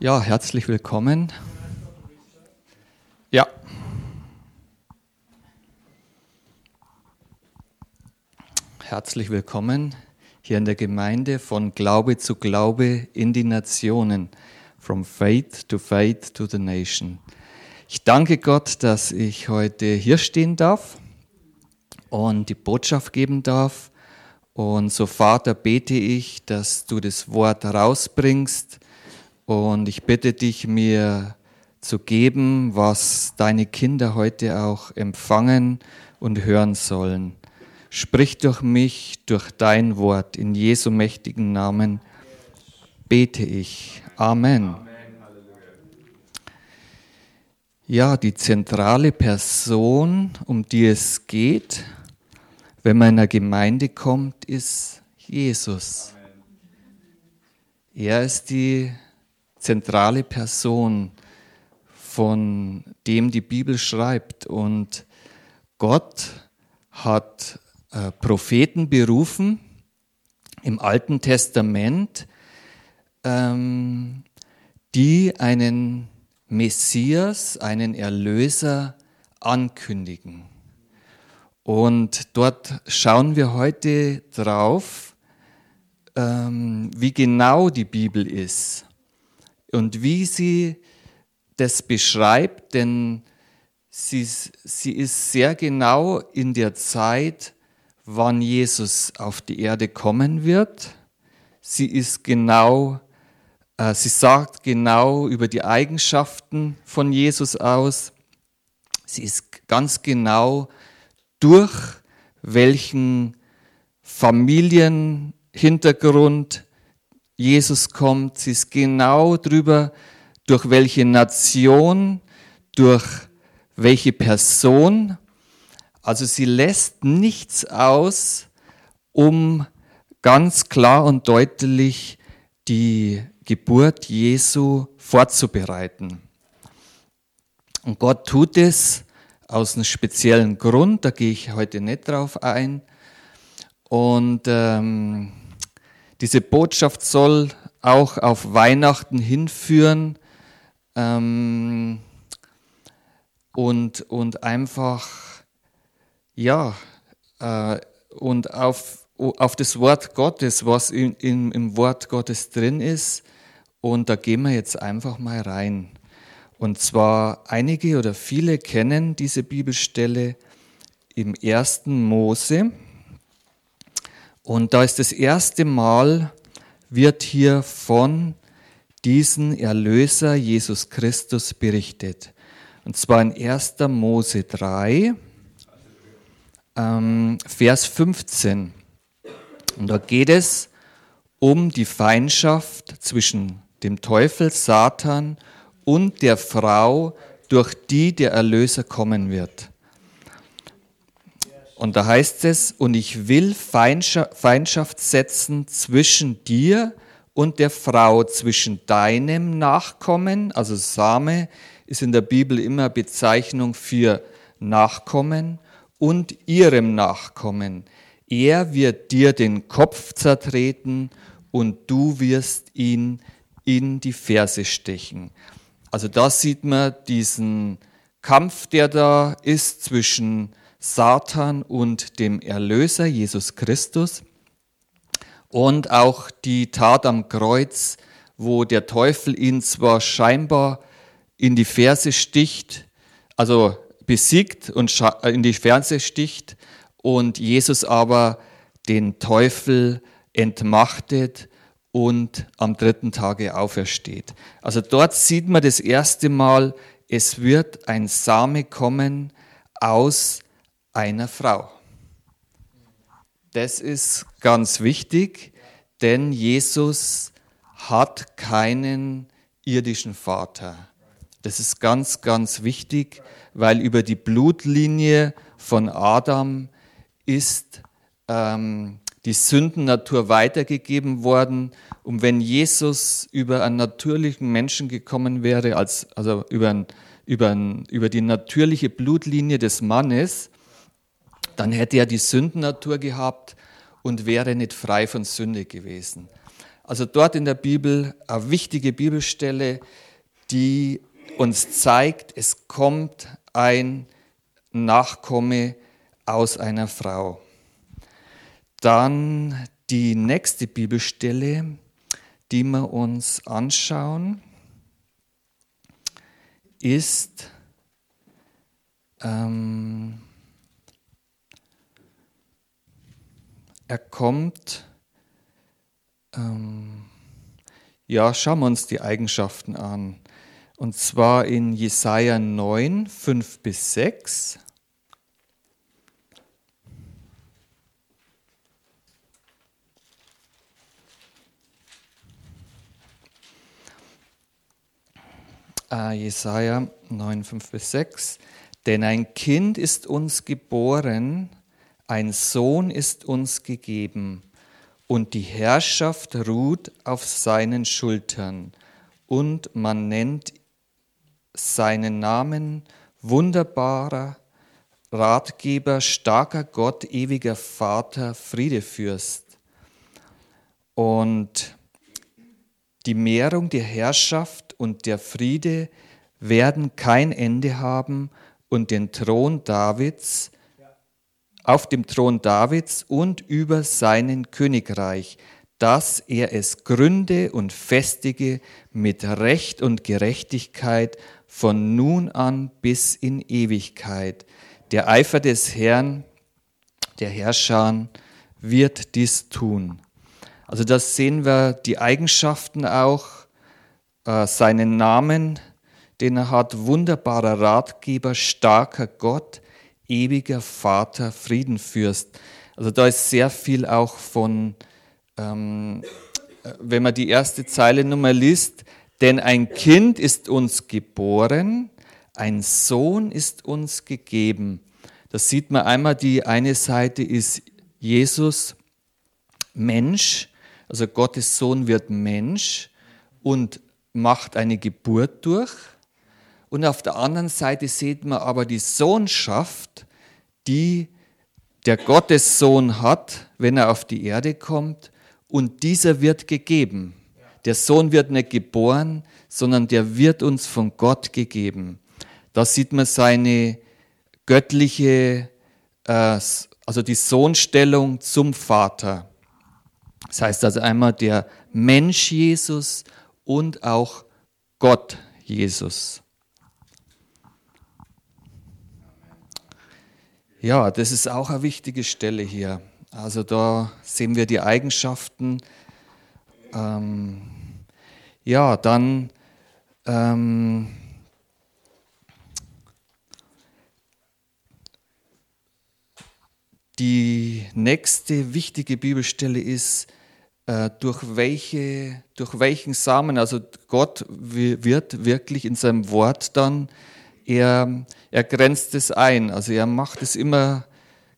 Ja, herzlich willkommen. Ja. Herzlich willkommen hier in der Gemeinde von Glaube zu Glaube in die Nationen, from faith to faith to the nation. Ich danke Gott, dass ich heute hier stehen darf und die Botschaft geben darf. Und so, Vater, bete ich, dass du das Wort rausbringst, und ich bitte dich, mir zu geben, was deine Kinder heute auch empfangen und hören sollen. Sprich durch mich, durch dein Wort, in Jesu mächtigen Namen bete ich. Amen. Ja, die zentrale Person, um die es geht, wenn man in einer Gemeinde kommt, ist Jesus. Er ist die zentrale Person, von dem die Bibel schreibt. Und Gott hat äh, Propheten berufen im Alten Testament, ähm, die einen Messias, einen Erlöser ankündigen. Und dort schauen wir heute drauf, ähm, wie genau die Bibel ist und wie sie das beschreibt, denn sie, sie ist sehr genau in der Zeit, wann Jesus auf die Erde kommen wird. Sie ist genau, äh, sie sagt genau über die Eigenschaften von Jesus aus. Sie ist ganz genau durch welchen Familienhintergrund Jesus kommt, sie ist genau drüber, durch welche Nation, durch welche Person. Also sie lässt nichts aus, um ganz klar und deutlich die Geburt Jesu vorzubereiten. Und Gott tut es aus einem speziellen Grund, da gehe ich heute nicht drauf ein. Und ähm, diese Botschaft soll auch auf Weihnachten hinführen ähm, und, und einfach, ja, äh, und auf, auf das Wort Gottes, was in, in, im Wort Gottes drin ist. Und da gehen wir jetzt einfach mal rein. Und zwar einige oder viele kennen diese Bibelstelle im ersten Mose. Und da ist das erste Mal, wird hier von diesem Erlöser Jesus Christus berichtet. Und zwar in 1. Mose 3, ähm, Vers 15. Und da geht es um die Feindschaft zwischen dem Teufel, Satan und der Frau, durch die der Erlöser kommen wird. Und da heißt es, und ich will Feindschaft setzen zwischen dir und der Frau, zwischen deinem Nachkommen, also Same ist in der Bibel immer Bezeichnung für Nachkommen, und ihrem Nachkommen. Er wird dir den Kopf zertreten und du wirst ihn in die Ferse stechen. Also da sieht man diesen Kampf, der da ist zwischen Satan und dem Erlöser Jesus Christus und auch die Tat am Kreuz, wo der Teufel ihn zwar scheinbar in die Ferse sticht, also besiegt und in die Ferse sticht und Jesus aber den Teufel entmachtet und am dritten Tage aufersteht. Also dort sieht man das erste Mal, es wird ein Same kommen aus einer Frau. Das ist ganz wichtig, denn Jesus hat keinen irdischen Vater. Das ist ganz, ganz wichtig, weil über die Blutlinie von Adam ist ähm, die Sündennatur weitergegeben worden. Und wenn Jesus über einen natürlichen Menschen gekommen wäre, als, also über, ein, über, ein, über die natürliche Blutlinie des Mannes, dann hätte er die Sündennatur gehabt und wäre nicht frei von Sünde gewesen. Also dort in der Bibel eine wichtige Bibelstelle, die uns zeigt, es kommt ein Nachkomme aus einer Frau. Dann die nächste Bibelstelle, die wir uns anschauen, ist ähm, er kommt, ähm, ja, schauen wir uns die Eigenschaften an. Und zwar in Jesaja 9, 5 bis 6. Äh, Jesaja 9, 5 bis 6. Denn ein Kind ist uns geboren, ein Sohn ist uns gegeben, und die Herrschaft ruht auf seinen Schultern, und man nennt seinen Namen wunderbarer Ratgeber, starker Gott, ewiger Vater, Friedefürst. Und die Mehrung der Herrschaft und der Friede werden kein Ende haben und den Thron Davids, auf dem Thron Davids und über seinen Königreich, dass er es gründe und festige mit Recht und Gerechtigkeit von nun an bis in Ewigkeit. Der Eifer des Herrn, der Herrscher, wird dies tun. Also das sehen wir die Eigenschaften auch, äh, seinen Namen, den er hat, wunderbarer Ratgeber, starker Gott, ewiger Vater, Friedenfürst. Also da ist sehr viel auch von, ähm, äh, wenn man die erste Zeile Nummer liest, denn ein Kind ist uns geboren, ein Sohn ist uns gegeben. Das sieht man einmal, die eine Seite ist Jesus, Mensch, also Gottes Sohn wird Mensch und macht eine Geburt durch. Und auf der anderen Seite sieht man aber die Sohnschaft, die der Gottessohn hat, wenn er auf die Erde kommt, und dieser wird gegeben. Der Sohn wird nicht geboren, sondern der wird uns von Gott gegeben. Da sieht man seine göttliche, äh, also die Sohnstellung zum Vater. Das heißt also einmal der Mensch Jesus und auch Gott Jesus. Ja, das ist auch eine wichtige Stelle hier. Also da sehen wir die Eigenschaften. Ähm, ja, dann ähm, die nächste wichtige Bibelstelle ist, äh, durch, welche, durch welchen Samen, also Gott wird wirklich in seinem Wort dann er, er grenzt es ein. Also er macht es immer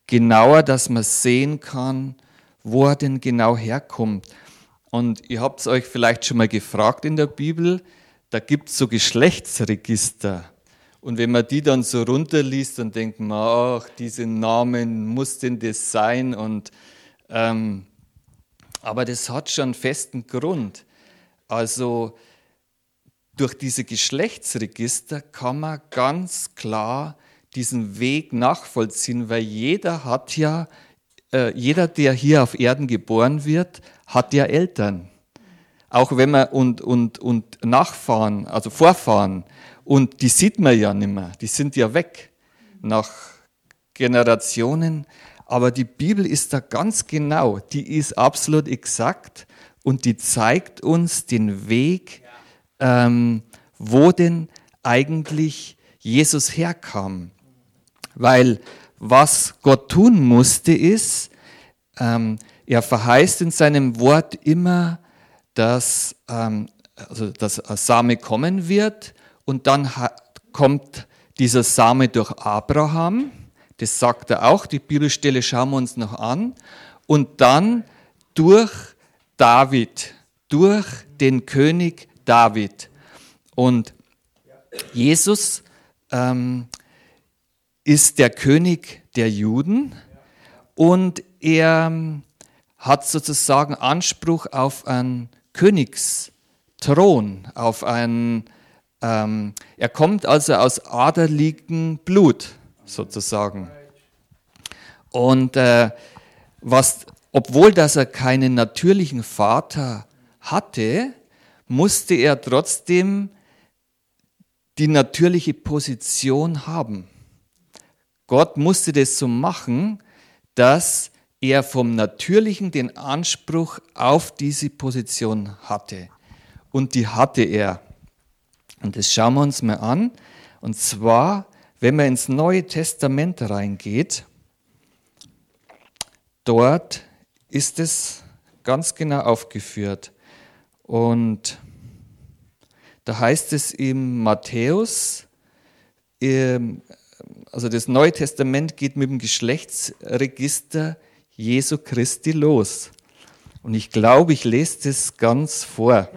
genauer, dass man sehen kann, wo er denn genau herkommt. Und ihr habt es euch vielleicht schon mal gefragt in der Bibel, da gibt es so Geschlechtsregister. Und wenn man die dann so runterliest, dann denkt man, ach, diese Namen, muss denn das sein? Und, ähm, aber das hat schon einen festen Grund. Also durch diese Geschlechtsregister kann man ganz klar diesen Weg nachvollziehen, weil jeder hat ja, äh, jeder, der hier auf Erden geboren wird, hat ja Eltern. Auch wenn man und, und, und Nachfahren, also Vorfahren, und die sieht man ja nicht mehr, die sind ja weg nach Generationen. Aber die Bibel ist da ganz genau, die ist absolut exakt und die zeigt uns den Weg, ähm, wo denn eigentlich Jesus herkam. Weil was Gott tun musste, ist, ähm, er verheißt in seinem Wort immer, dass, ähm, also, dass ein Same kommen wird und dann kommt dieser Same durch Abraham. Das sagt er auch, die Bibelstelle schauen wir uns noch an. Und dann durch David, durch den König David. Und Jesus ähm, ist der König der Juden und er hat sozusagen Anspruch auf einen Königsthron, auf einen, ähm, er kommt also aus aderligem Blut sozusagen. Und äh, was, obwohl dass er keinen natürlichen Vater hatte, musste er trotzdem die natürliche Position haben. Gott musste das so machen, dass er vom Natürlichen den Anspruch auf diese Position hatte. Und die hatte er. Und das schauen wir uns mal an. Und zwar, wenn man ins Neue Testament reingeht, dort ist es ganz genau aufgeführt. Und da heißt es im Matthäus, also das Neue Testament geht mit dem Geschlechtsregister Jesu Christi los. Und ich glaube, ich lese das ganz vor.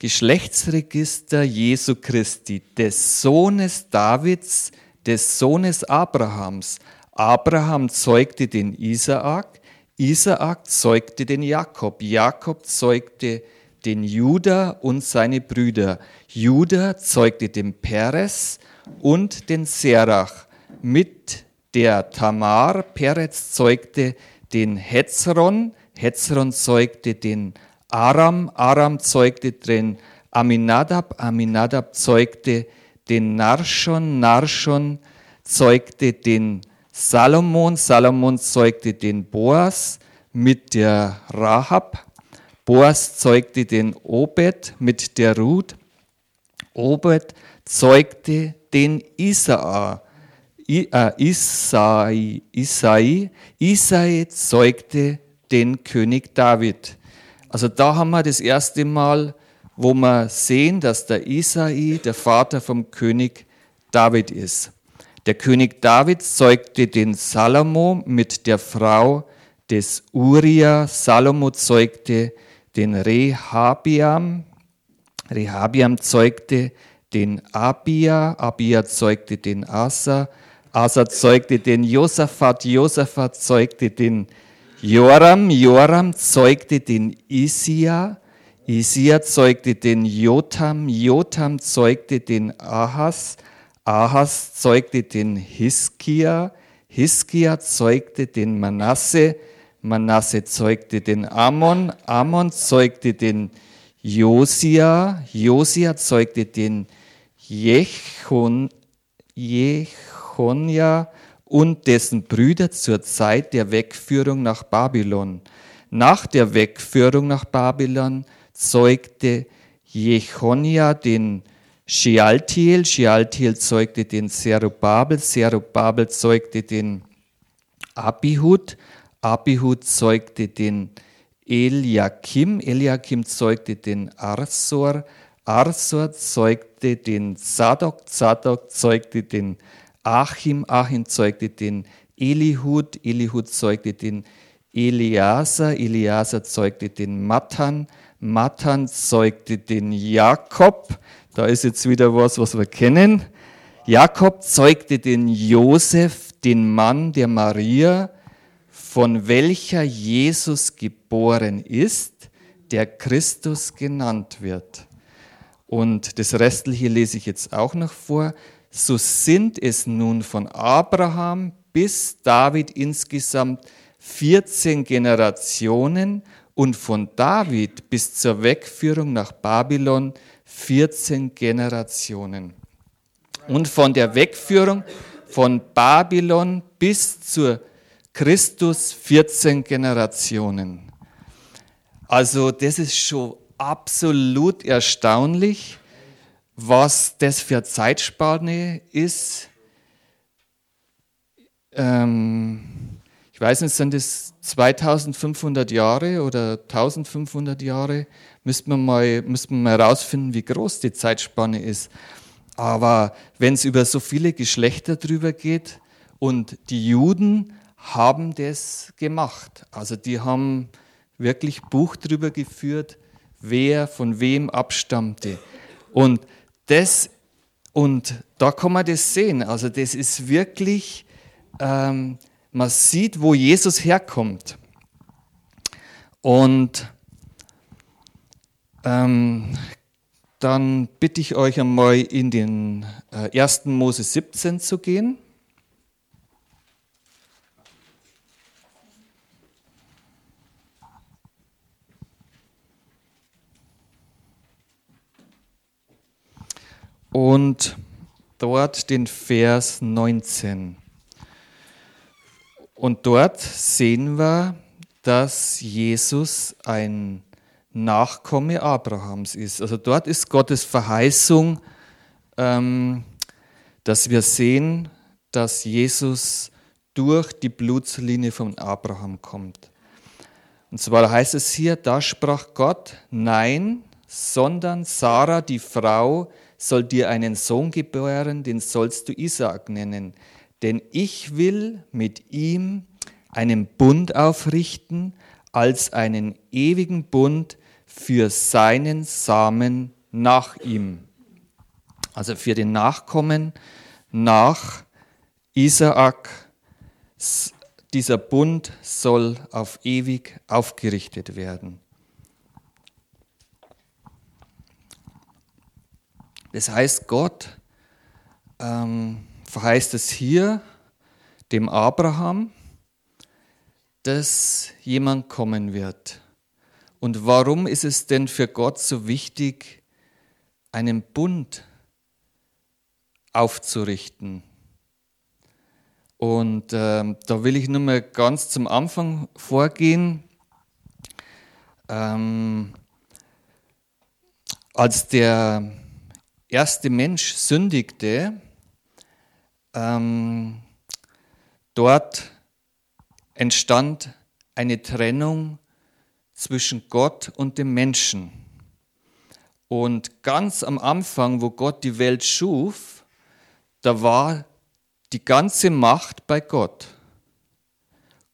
Geschlechtsregister Jesu Christi, des Sohnes Davids, des Sohnes Abrahams. Abraham zeugte den Isaak, Isaak zeugte den Jakob, Jakob zeugte den Juda und seine Brüder. Juda zeugte den Peres und den Serach. Mit der Tamar. Peres zeugte den Hezron, Hezron zeugte den Aram, Aram zeugte den Aminadab, Aminadab zeugte den Narschon, Narschon zeugte den Salomon, Salomon zeugte den Boas mit der Rahab, Boas zeugte den Obed mit der Ruth, Obed zeugte den Isaa, äh, Isai, Isai, Isai zeugte den König David. Also da haben wir das erste Mal, wo wir sehen, dass der Isai der Vater vom König David ist. Der König David zeugte den Salomo mit der Frau des Uria. Salomo zeugte den Rehabiam. Rehabiam zeugte den Abia. Abia zeugte den Asa. Asa zeugte den Josaphat. Josaphat zeugte den Joram, Joram zeugte den Isia, Isia zeugte den Jotam, Jotam zeugte den Ahas, Ahas zeugte den Hiskia, Hiskia zeugte den Manasse, Manasse zeugte den Ammon, Ammon zeugte den Josia, Josia zeugte den Jechon, Jechonia, und dessen Brüder zur Zeit der Wegführung nach Babylon. Nach der Wegführung nach Babylon zeugte Jechonia den Shealtiel, Shealtiel zeugte den Zerubabel, Zerubabel zeugte den Abihud, Abihud zeugte den Eliakim, Eliakim zeugte den Arsor, Arsor zeugte den Zadok, Zadok zeugte den Achim, Achim zeugte den Elihud, Elihud zeugte den Eliasa, Eliasa zeugte den Matan, Matan zeugte den Jakob, da ist jetzt wieder was, was wir kennen. Jakob zeugte den Josef, den Mann der Maria, von welcher Jesus geboren ist, der Christus genannt wird. Und das Restliche lese ich jetzt auch noch vor so sind es nun von Abraham bis David insgesamt 14 Generationen und von David bis zur Wegführung nach Babylon 14 Generationen. Und von der Wegführung von Babylon bis zur Christus 14 Generationen. Also das ist schon absolut erstaunlich was das für Zeitspanne ist. Ähm, ich weiß nicht, sind das 2500 Jahre oder 1500 Jahre? Müsste man mal, müsste man mal herausfinden, wie groß die Zeitspanne ist. Aber wenn es über so viele Geschlechter drüber geht und die Juden haben das gemacht, also die haben wirklich Buch drüber geführt, wer von wem abstammte. Und das, und da kann man das sehen. Also das ist wirklich, ähm, man sieht, wo Jesus herkommt. Und ähm, dann bitte ich euch einmal in den äh, 1. Mose 17 zu gehen. Und dort den Vers 19. Und dort sehen wir, dass Jesus ein Nachkomme Abrahams ist. Also dort ist Gottes Verheißung, ähm, dass wir sehen, dass Jesus durch die Blutslinie von Abraham kommt. Und zwar heißt es hier, da sprach Gott, nein, sondern Sarah, die Frau, soll dir einen Sohn gebären, den sollst du Isaak nennen. Denn ich will mit ihm einen Bund aufrichten als einen ewigen Bund für seinen Samen nach ihm. Also für den Nachkommen nach Isaak. Dieser Bund soll auf ewig aufgerichtet werden. Das heißt, Gott ähm, verheißt es hier dem Abraham, dass jemand kommen wird. Und warum ist es denn für Gott so wichtig, einen Bund aufzurichten? Und äh, da will ich nur mal ganz zum Anfang vorgehen. Ähm, als der erste Mensch sündigte, ähm, dort entstand eine Trennung zwischen Gott und dem Menschen. Und ganz am Anfang, wo Gott die Welt schuf, da war die ganze Macht bei Gott.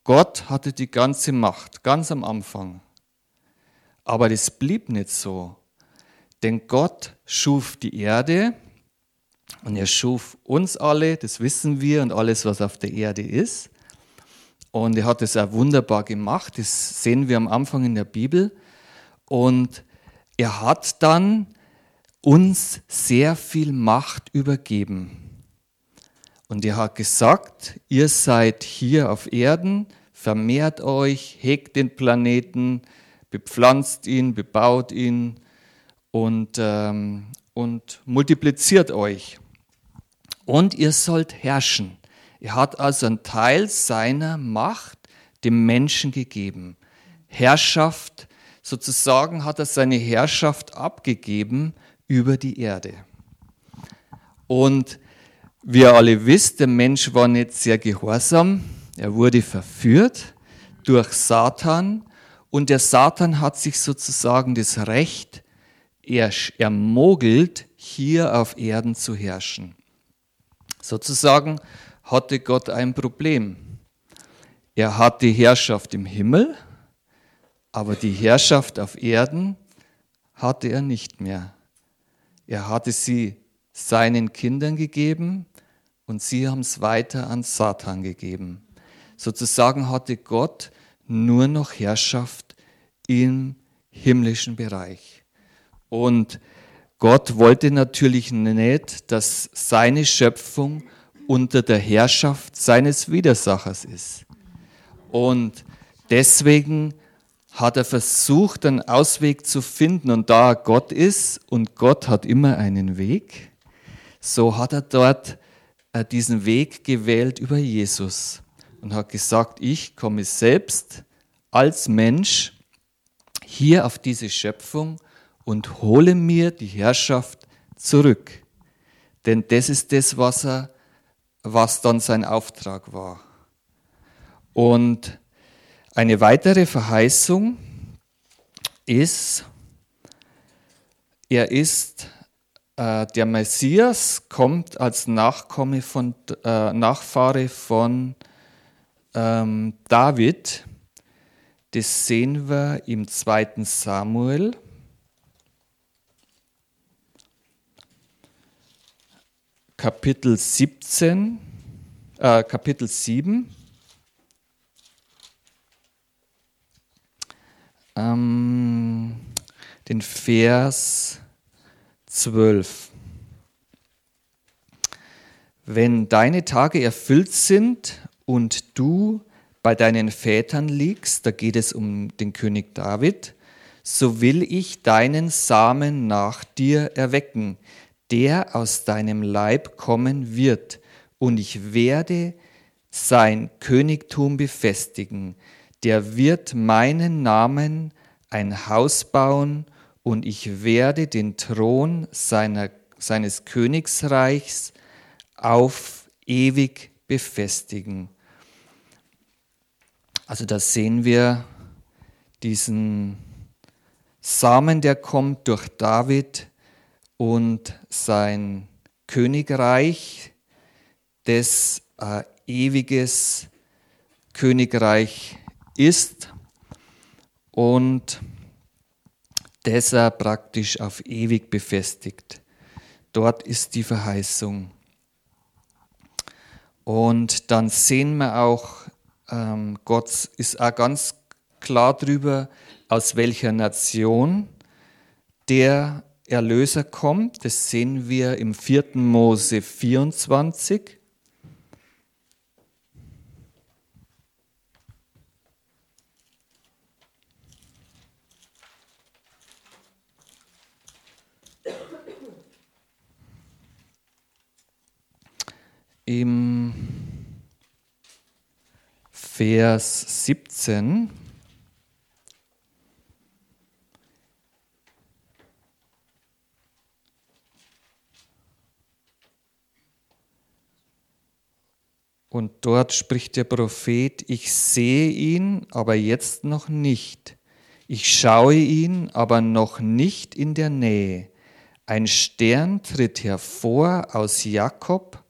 Gott hatte die ganze Macht, ganz am Anfang. Aber das blieb nicht so. Denn Gott schuf die Erde und er schuf uns alle, das wissen wir, und alles, was auf der Erde ist. Und er hat es auch wunderbar gemacht, das sehen wir am Anfang in der Bibel. Und er hat dann uns sehr viel Macht übergeben. Und er hat gesagt, ihr seid hier auf Erden, vermehrt euch, hegt den Planeten, bepflanzt ihn, bebaut ihn und, ähm, und multipliziert euch. Und ihr sollt herrschen. Er hat also einen Teil seiner Macht dem Menschen gegeben. Herrschaft, sozusagen hat er seine Herrschaft abgegeben über die Erde. Und wie ihr alle wisst, der Mensch war nicht sehr gehorsam. Er wurde verführt durch Satan und der Satan hat sich sozusagen das Recht ermogelt, hier auf Erden zu herrschen. Sozusagen hatte Gott ein Problem. Er hat die Herrschaft im Himmel, aber die Herrschaft auf Erden hatte er nicht mehr. Er hatte sie seinen Kindern gegeben und sie haben es weiter an Satan gegeben. Sozusagen hatte Gott nur noch Herrschaft im himmlischen Bereich. Und Gott wollte natürlich nicht, dass seine Schöpfung unter der Herrschaft seines Widersachers ist. Und deswegen hat er versucht, einen Ausweg zu finden. Und da Gott ist und Gott hat immer einen Weg, so hat er dort äh, diesen Weg gewählt über Jesus und hat gesagt, ich komme selbst als Mensch hier auf diese Schöpfung und hole mir die Herrschaft zurück. Denn das ist das, was, er, was dann sein Auftrag war. Und eine weitere Verheißung ist, er ist äh, der Messias, kommt als Nachkomme von, äh, Nachfahre von ähm, David. Das sehen wir im zweiten Samuel. Kapitel 17, äh, Kapitel 7. ähm, den Vers 12. Wenn deine Tage erfüllt sind und du bei deinen Vätern liegst, da geht es um den König David, so will ich deinen Samen nach dir erwecken, der aus deinem Leib kommen wird, und ich werde sein Königtum befestigen. Der wird meinen Namen ein Haus bauen, und ich werde den Thron seiner, seines Königsreichs auf ewig befestigen. Also da sehen wir diesen Samen, der kommt durch David und sein Königreich, das ein ewiges Königreich ist und das er praktisch auf ewig befestigt. Dort ist die Verheißung. Und dann sehen wir auch, ähm, Gott ist auch ganz klar darüber, aus welcher Nation der Erlöser kommt. Das sehen wir im 4. Mose 24. Im Vers 17 Und dort spricht der Prophet, ich sehe ihn, aber jetzt noch nicht. Ich schaue ihn, aber noch nicht in der Nähe. Ein Stern tritt hervor aus Jakob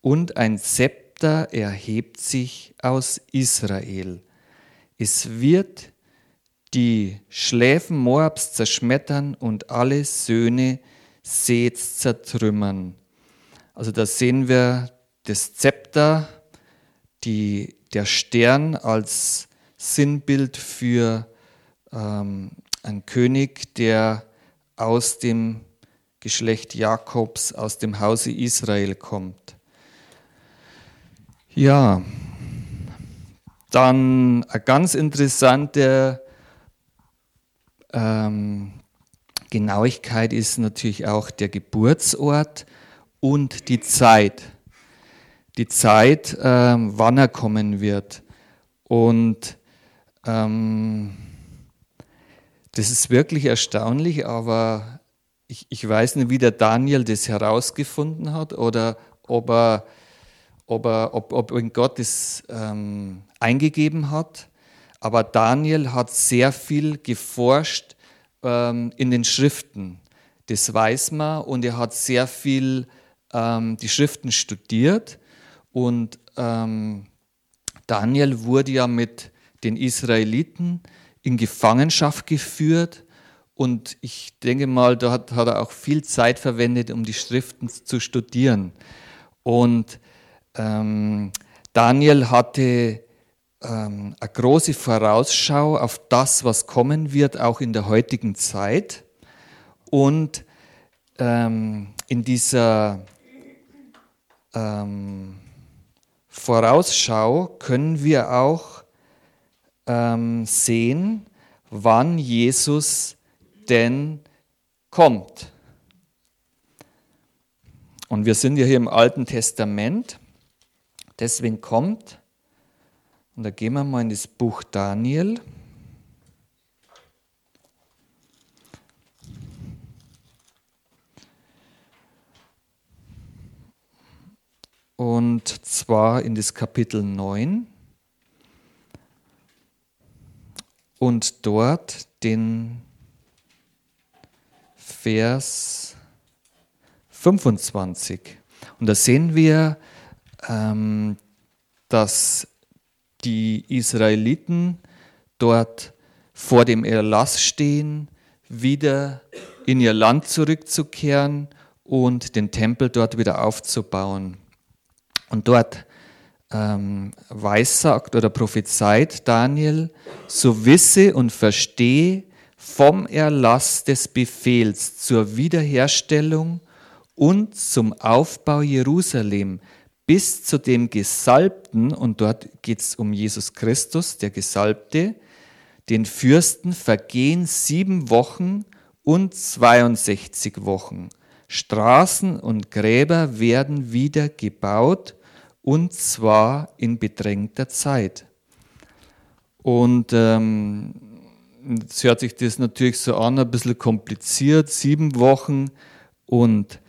und ein Zepter erhebt sich aus Israel. Es wird die Schläfen Moabs zerschmettern und alle Söhne Seths zertrümmern. Also da sehen wir das Zepter, die, der Stern als Sinnbild für ähm, einen König, der aus dem Geschlecht Jakobs, aus dem Hause Israel kommt. Ja, dann eine ganz interessante ähm, Genauigkeit ist natürlich auch der Geburtsort und die Zeit die Zeit, ähm, wann er kommen wird. Und ähm, das ist wirklich erstaunlich, aber ich, ich weiß nicht, wie der Daniel das herausgefunden hat oder ob er, ob, er, ob, ob Gott das ähm, eingegeben hat. Aber Daniel hat sehr viel geforscht ähm, in den Schriften. Das weiß man und er hat sehr viel ähm, die Schriften studiert und ähm, Daniel wurde ja mit den Israeliten in Gefangenschaft geführt. Und ich denke mal, da hat, hat er auch viel Zeit verwendet, um die Schriften zu studieren. Und ähm, Daniel hatte ähm, eine große Vorausschau auf das, was kommen wird, auch in der heutigen Zeit. Und ähm, in dieser ähm, Vorausschau können wir auch ähm, sehen, wann Jesus denn kommt. Und wir sind ja hier im Alten Testament, deswegen kommt, und da gehen wir mal in das Buch Daniel. Und zwar in das Kapitel 9 und dort den Vers 25. Und da sehen wir, ähm, dass die Israeliten dort vor dem Erlass stehen, wieder in ihr Land zurückzukehren und den Tempel dort wieder aufzubauen. Und dort ähm, weissagt oder prophezeit Daniel, so wisse und verstehe vom Erlass des Befehls zur Wiederherstellung und zum Aufbau Jerusalem bis zu dem Gesalbten, und dort geht es um Jesus Christus, der Gesalbte, den Fürsten vergehen sieben Wochen und 62 Wochen. Straßen und Gräber werden wieder gebaut und zwar in bedrängter Zeit. Und ähm, jetzt hört sich das natürlich so an, ein bisschen kompliziert, sieben Wochen und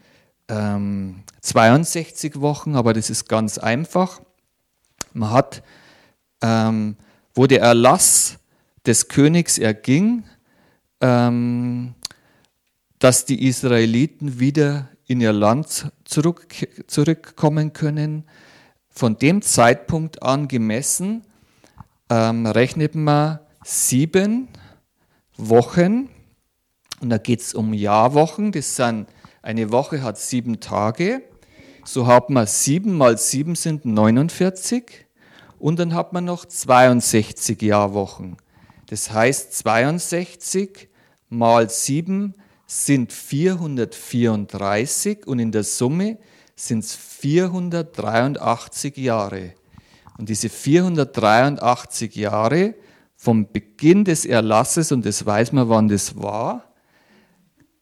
ähm, 62 Wochen, aber das ist ganz einfach. Man hat, ähm, wo der Erlass des Königs erging, ähm, dass die Israeliten wieder in ihr Land zurück, zurückkommen können, von dem Zeitpunkt an gemessen ähm, rechnet man sieben Wochen und da geht es um Jahrwochen. Das sind, eine Woche hat sieben Tage. So hat man sieben mal sieben sind 49 und dann hat man noch 62 Jahrwochen. Das heißt 62 mal sieben sind 434 und in der Summe sind es 483 Jahre. Und diese 483 Jahre vom Beginn des Erlasses, und das weiß man, wann das war,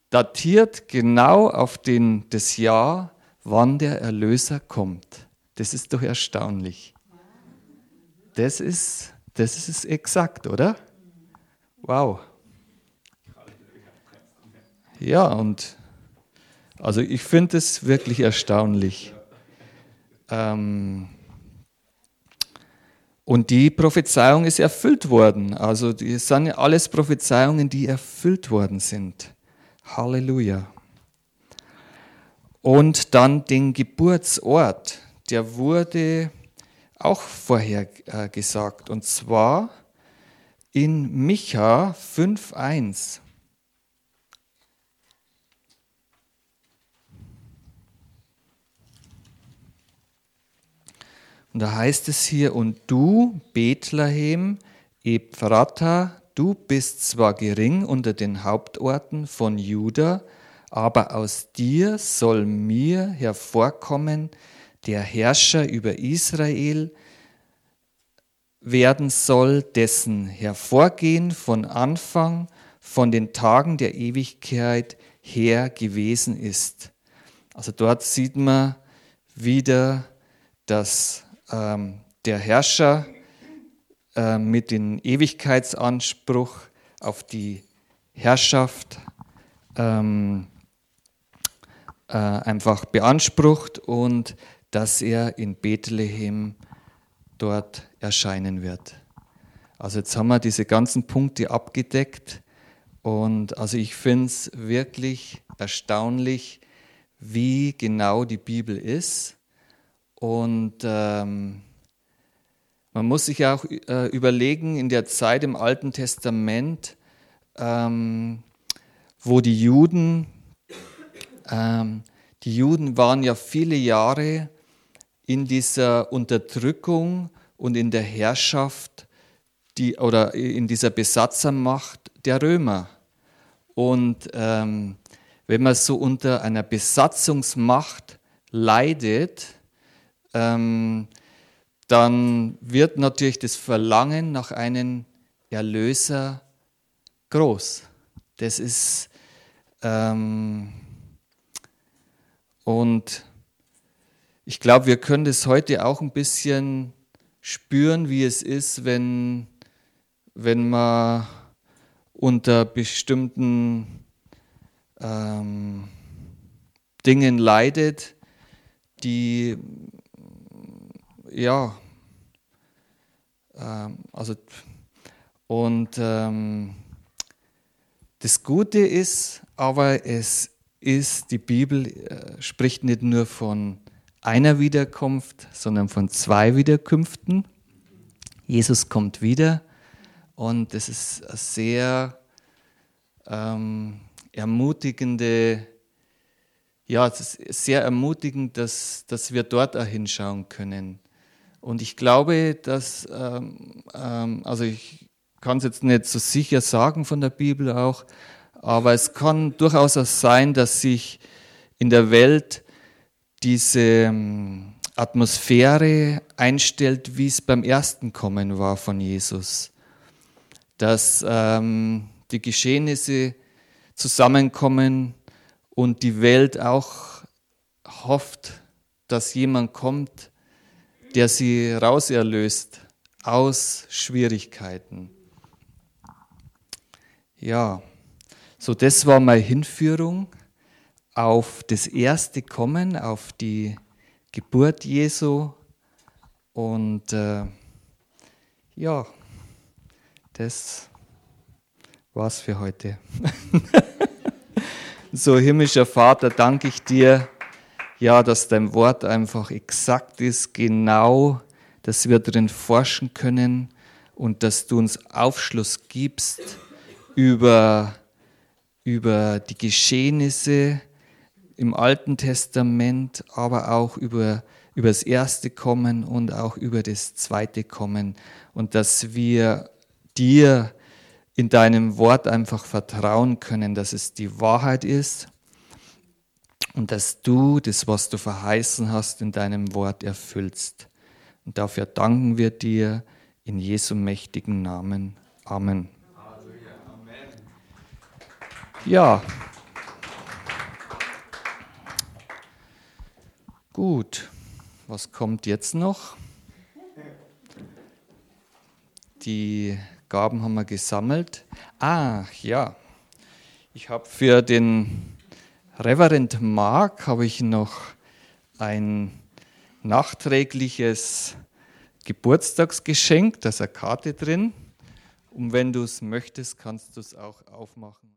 datiert genau auf den, das Jahr, wann der Erlöser kommt. Das ist doch erstaunlich. Das ist, das ist exakt, oder? Wow. Ja, und also ich finde es wirklich erstaunlich. Ähm, und die Prophezeiung ist erfüllt worden. Also es sind ja alles Prophezeiungen, die erfüllt worden sind. Halleluja. Und dann den Geburtsort, der wurde auch vorher äh, gesagt. Und zwar in Micha 5.1. Und da heißt es hier, und du, Bethlehem, Ephrata, du bist zwar gering unter den Hauptorten von Juda, aber aus dir soll mir hervorkommen, der Herrscher über Israel werden soll, dessen Hervorgehen von Anfang, von den Tagen der Ewigkeit her gewesen ist. Also dort sieht man wieder, dass ähm, der Herrscher äh, mit dem Ewigkeitsanspruch auf die Herrschaft ähm, äh, einfach beansprucht und dass er in Bethlehem dort erscheinen wird. Also jetzt haben wir diese ganzen Punkte abgedeckt und also ich finde es wirklich erstaunlich, wie genau die Bibel ist und ähm, man muss sich auch äh, überlegen, in der Zeit im Alten Testament, ähm, wo die Juden, ähm, die Juden waren ja viele Jahre in dieser Unterdrückung und in der Herrschaft die, oder in dieser Besatzermacht der Römer. Und ähm, wenn man so unter einer Besatzungsmacht leidet, ähm, dann wird natürlich das Verlangen nach einem Erlöser groß. Das ist ähm, und ich glaube, wir können das heute auch ein bisschen spüren, wie es ist, wenn, wenn man unter bestimmten ähm, Dingen leidet, die ja, ähm, also und ähm, das Gute ist, aber es ist, die Bibel äh, spricht nicht nur von einer Wiederkunft, sondern von zwei Wiederkünften. Jesus kommt wieder und das ist eine sehr ähm, ermutigende, ja, es ist sehr ermutigend, dass, dass wir dort auch hinschauen können. Und ich glaube, dass, ähm, ähm, also ich kann es jetzt nicht so sicher sagen von der Bibel auch, aber es kann durchaus auch sein, dass sich in der Welt diese ähm, Atmosphäre einstellt, wie es beim ersten Kommen war von Jesus. Dass ähm, die Geschehnisse zusammenkommen und die Welt auch hofft, dass jemand kommt, der sie rauserlöst aus Schwierigkeiten. Ja, so das war meine Hinführung auf das erste Kommen, auf die Geburt Jesu. Und äh, ja, das war's für heute. so, himmlischer Vater, danke ich dir, ja, dass dein Wort einfach exakt ist, genau, dass wir drin forschen können und dass du uns Aufschluss gibst über, über die Geschehnisse, im Alten Testament, aber auch über, über das erste Kommen und auch über das zweite Kommen. Und dass wir dir in deinem Wort einfach vertrauen können, dass es die Wahrheit ist und dass du das, was du verheißen hast, in deinem Wort erfüllst. Und dafür danken wir dir in Jesu mächtigen Namen. Amen. Ja. Gut, was kommt jetzt noch? Die Gaben haben wir gesammelt. Ah, ja. Ich habe für den Reverend Mark habe ich noch ein nachträgliches Geburtstagsgeschenk, da ist eine Karte drin. Und wenn du es möchtest, kannst du es auch aufmachen.